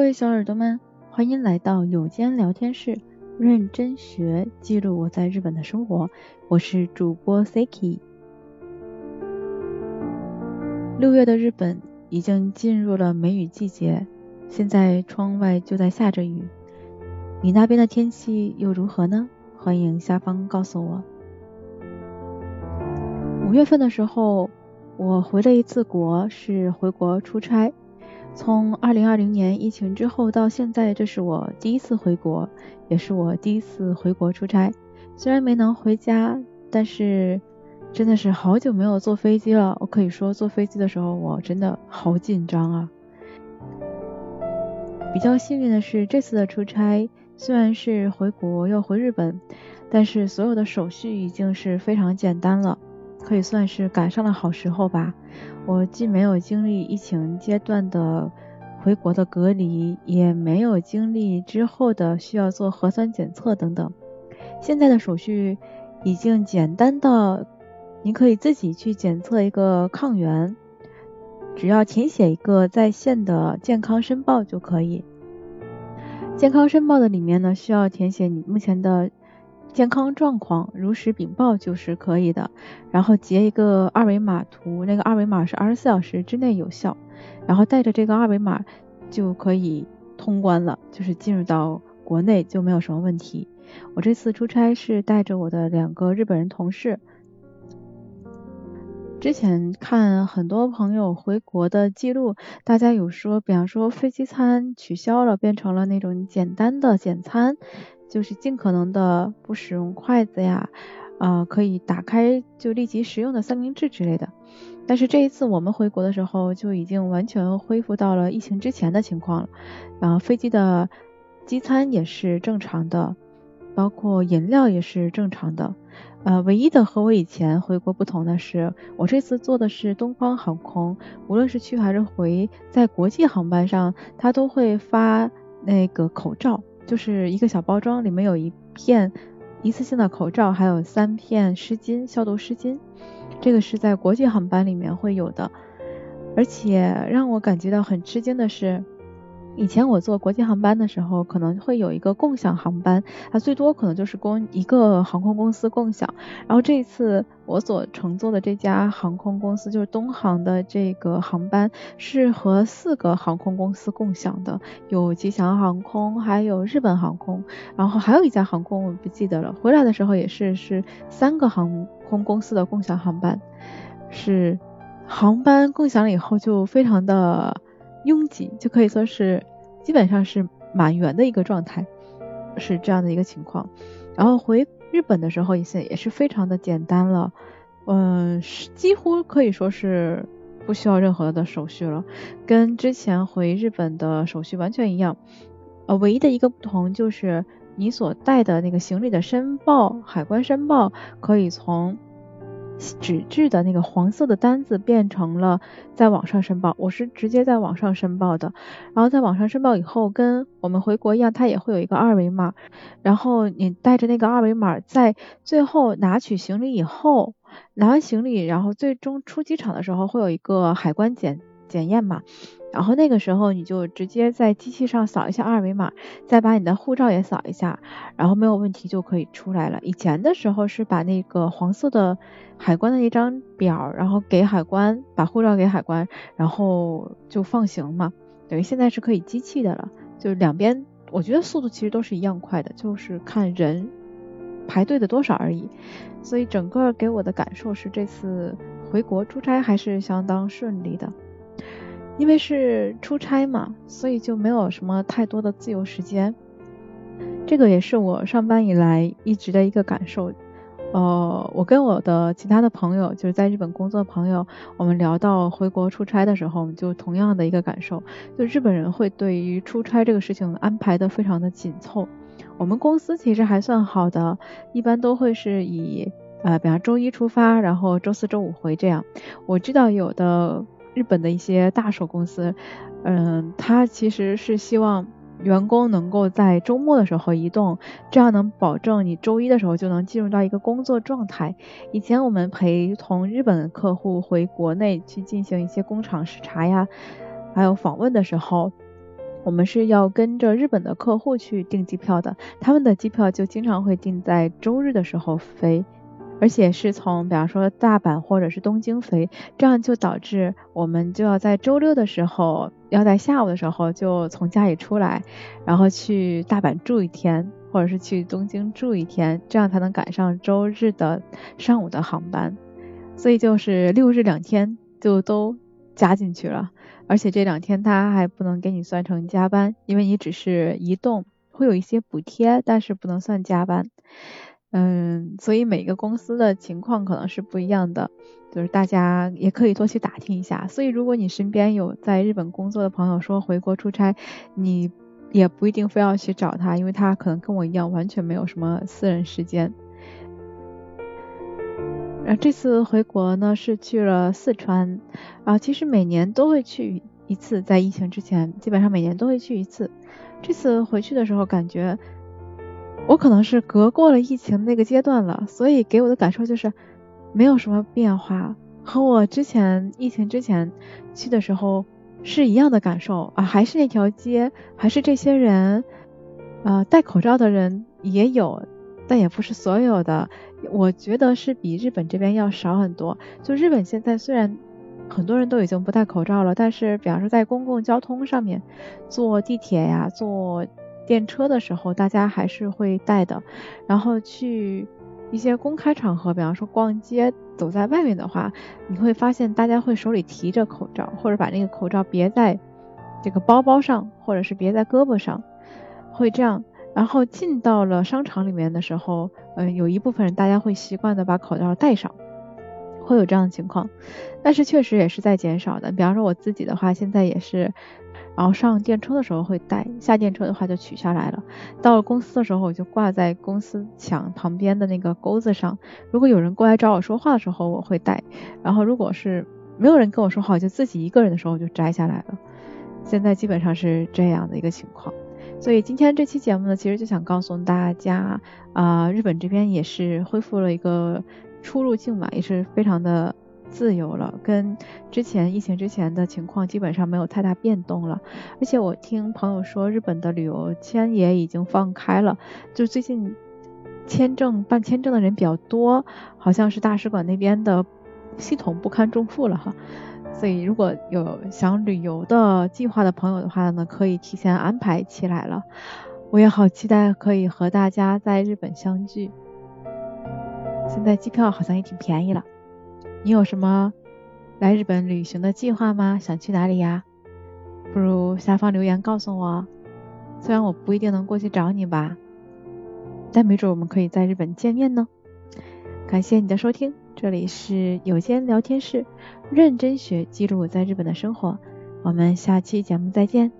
各位小耳朵们，欢迎来到有间聊天室，认真学，记录我在日本的生活。我是主播 Siki。六月的日本已经进入了梅雨季节，现在窗外就在下着雨。你那边的天气又如何呢？欢迎下方告诉我。五月份的时候，我回了一次国，是回国出差。从二零二零年疫情之后到现在，这是我第一次回国，也是我第一次回国出差。虽然没能回家，但是真的是好久没有坐飞机了。我可以说，坐飞机的时候我真的好紧张啊。比较幸运的是，这次的出差虽然是回国要回日本，但是所有的手续已经是非常简单了。可以算是赶上了好时候吧。我既没有经历疫情阶段的回国的隔离，也没有经历之后的需要做核酸检测等等。现在的手续已经简单到你可以自己去检测一个抗原，只要填写一个在线的健康申报就可以。健康申报的里面呢，需要填写你目前的。健康状况如实禀报就是可以的，然后截一个二维码图，那个二维码是二十四小时之内有效，然后带着这个二维码就可以通关了，就是进入到国内就没有什么问题。我这次出差是带着我的两个日本人同事，之前看很多朋友回国的记录，大家有说，比方说飞机餐取消了，变成了那种简单的简餐。就是尽可能的不使用筷子呀，啊，可以打开就立即食用的三明治之类的。但是这一次我们回国的时候就已经完全恢复到了疫情之前的情况了，然后飞机的机餐也是正常的，包括饮料也是正常的。呃，唯一的和我以前回国不同的是，我这次坐的是东方航空，无论是去还是回，在国际航班上，它都会发那个口罩。就是一个小包装，里面有一片一次性的口罩，还有三片湿巾，消毒湿巾。这个是在国际航班里面会有的，而且让我感觉到很吃惊的是。以前我坐国际航班的时候，可能会有一个共享航班，它最多可能就是供一个航空公司共享。然后这一次我所乘坐的这家航空公司就是东航的这个航班，是和四个航空公司共享的，有吉祥航空，还有日本航空，然后还有一家航空我不记得了。回来的时候也是是三个航空公司的共享航班，是航班共享了以后就非常的。拥挤就可以说是基本上是满员的一个状态，是这样的一个情况。然后回日本的时候也是也是非常的简单了，嗯，几乎可以说是不需要任何的手续了，跟之前回日本的手续完全一样。呃，唯一的一个不同就是你所带的那个行李的申报，海关申报可以从。纸质的那个黄色的单子变成了在网上申报，我是直接在网上申报的。然后在网上申报以后，跟我们回国一样，它也会有一个二维码。然后你带着那个二维码，在最后拿取行李以后，拿完行李，然后最终出机场的时候会有一个海关检检验嘛。然后那个时候你就直接在机器上扫一下二维码，再把你的护照也扫一下，然后没有问题就可以出来了。以前的时候是把那个黄色的海关的一张表，然后给海关，把护照给海关，然后就放行嘛。等于现在是可以机器的了，就是两边我觉得速度其实都是一样快的，就是看人排队的多少而已。所以整个给我的感受是这次回国出差还是相当顺利的。因为是出差嘛，所以就没有什么太多的自由时间。这个也是我上班以来一直的一个感受。呃，我跟我的其他的朋友，就是在日本工作的朋友，我们聊到回国出差的时候，我们就同样的一个感受，就日本人会对于出差这个事情安排的非常的紧凑。我们公司其实还算好的，一般都会是以呃，比方周一出发，然后周四周五回这样。我知道有的。日本的一些大手公司，嗯，他其实是希望员工能够在周末的时候移动，这样能保证你周一的时候就能进入到一个工作状态。以前我们陪同日本客户回国内去进行一些工厂视察呀，还有访问的时候，我们是要跟着日本的客户去订机票的，他们的机票就经常会订在周日的时候飞。而且是从，比方说大阪或者是东京飞，这样就导致我们就要在周六的时候，要在下午的时候就从家里出来，然后去大阪住一天，或者是去东京住一天，这样才能赶上周日的上午的航班。所以就是六日两天就都加进去了，而且这两天他还不能给你算成加班，因为你只是移动，会有一些补贴，但是不能算加班。嗯，所以每个公司的情况可能是不一样的，就是大家也可以多去打听一下。所以如果你身边有在日本工作的朋友说回国出差，你也不一定非要去找他，因为他可能跟我一样完全没有什么私人时间。然后这次回国呢是去了四川，啊，其实每年都会去一次，在疫情之前基本上每年都会去一次。这次回去的时候感觉。我可能是隔过了疫情那个阶段了，所以给我的感受就是没有什么变化，和我之前疫情之前去的时候是一样的感受啊，还是那条街，还是这些人，呃，戴口罩的人也有，但也不是所有的。我觉得是比日本这边要少很多。就日本现在虽然很多人都已经不戴口罩了，但是比方说在公共交通上面，坐地铁呀，坐。电车的时候，大家还是会戴的。然后去一些公开场合，比方说逛街，走在外面的话，你会发现大家会手里提着口罩，或者把那个口罩别在这个包包上，或者是别在胳膊上，会这样。然后进到了商场里面的时候，嗯，有一部分人大家会习惯的把口罩戴上，会有这样的情况。但是确实也是在减少的。比方说我自己的话，现在也是。然后上电车的时候会戴，下电车的话就取下来了。到了公司的时候，我就挂在公司墙旁边的那个钩子上。如果有人过来找我说话的时候，我会戴。然后如果是没有人跟我说话，我就自己一个人的时候我就摘下来了。现在基本上是这样的一个情况。所以今天这期节目呢，其实就想告诉大家，啊，日本这边也是恢复了一个出入境嘛，也是非常的。自由了，跟之前疫情之前的情况基本上没有太大变动了。而且我听朋友说，日本的旅游签也已经放开了，就最近签证办签证的人比较多，好像是大使馆那边的系统不堪重负了哈。所以如果有想旅游的计划的朋友的话呢，可以提前安排起来了。我也好期待可以和大家在日本相聚。现在机票好像也挺便宜了。你有什么来日本旅行的计划吗？想去哪里呀？不如下方留言告诉我。虽然我不一定能过去找你吧，但没准我们可以在日本见面呢。感谢你的收听，这里是有间聊天室，认真学记录我在日本的生活。我们下期节目再见。